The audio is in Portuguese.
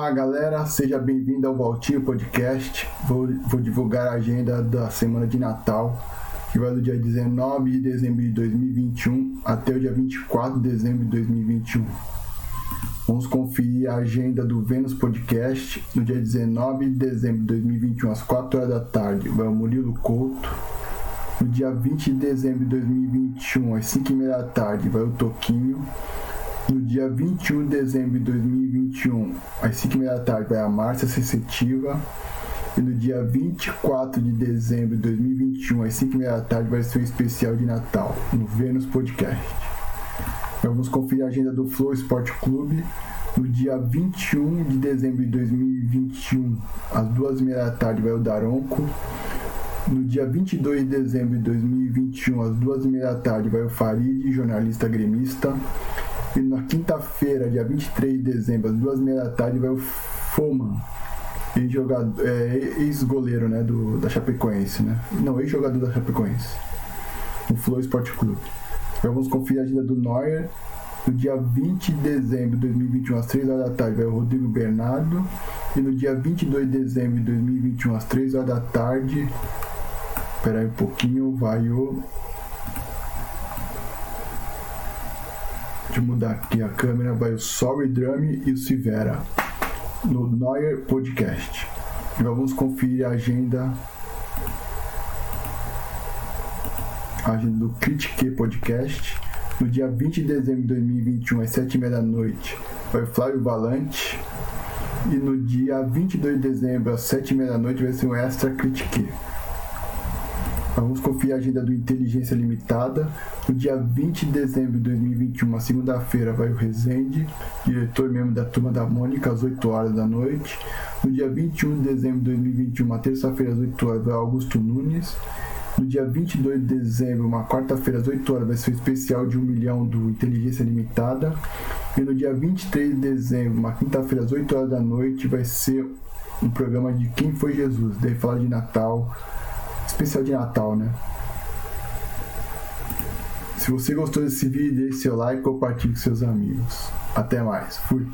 Fala galera, seja bem-vindo ao Valtinho Podcast. Vou, vou, divulgar a agenda da semana de Natal, que vai do dia 19 de dezembro de 2021 até o dia 24 de dezembro de 2021. Vamos conferir a agenda do Vênus Podcast no dia 19 de dezembro de 2021, às 4 horas da tarde. Vai o Murilo Couto. No dia 20 de dezembro de 2021, às 5 e meia da tarde, vai o Toquinho. No dia 21 de dezembro de 2021, às 5h30 da tarde, vai a Márcia Sensitiva. E no dia 24 de dezembro de 2021, às 5h30 da tarde, vai ser o especial de Natal, no Vênus Podcast. Vamos conferir a agenda do Flow Esporte Clube. No dia 21 de dezembro de 2021, às 2h30 da tarde, vai o Daronco. No dia 22 de dezembro de 2021, às 2h30 da tarde, vai o Farid, jornalista gremista. E na quinta-feira, dia 23 de dezembro, às duas e meia da tarde, vai o Foman, é, ex-goleiro né, do, da Chapecoense, né? Não, ex-jogador da Chapecoense. O Flow Esporte Clube. Vamos conferir a agenda do Neuer. No dia 20 de dezembro de 2021, às 3 horas da tarde, vai o Rodrigo Bernardo. E no dia 22 de dezembro de 2021, às 3 horas da tarde, espera aí um pouquinho, vai o de mudar aqui a câmera, vai o Sorry Drum e o Sivera no Neuer Podcast. E vamos conferir a agenda a agenda do Critique Podcast. No dia 20 de dezembro de 2021, às 7h30 da noite, vai o Flávio Valante. E no dia 22 de dezembro, às 7h30 da noite, vai ser um Extra Critique. Vamos conferir a agenda do Inteligência Limitada. No dia 20 de dezembro de 2021, segunda-feira, vai o Rezende, diretor mesmo da Turma da Mônica, às 8 horas da noite. No dia 21 de dezembro de 2021, terça-feira, às 8 horas, vai Augusto Nunes. No dia 22 de dezembro, uma quarta-feira, às 8 horas, vai ser o especial de 1 milhão do Inteligência Limitada. E no dia 23 de dezembro, uma quinta-feira, às 8 horas da noite, vai ser um programa de Quem Foi Jesus. Daí falar de Natal, especial de Natal, né? Se você gostou desse vídeo, deixe seu like e compartilhe com seus amigos. Até mais. Fui.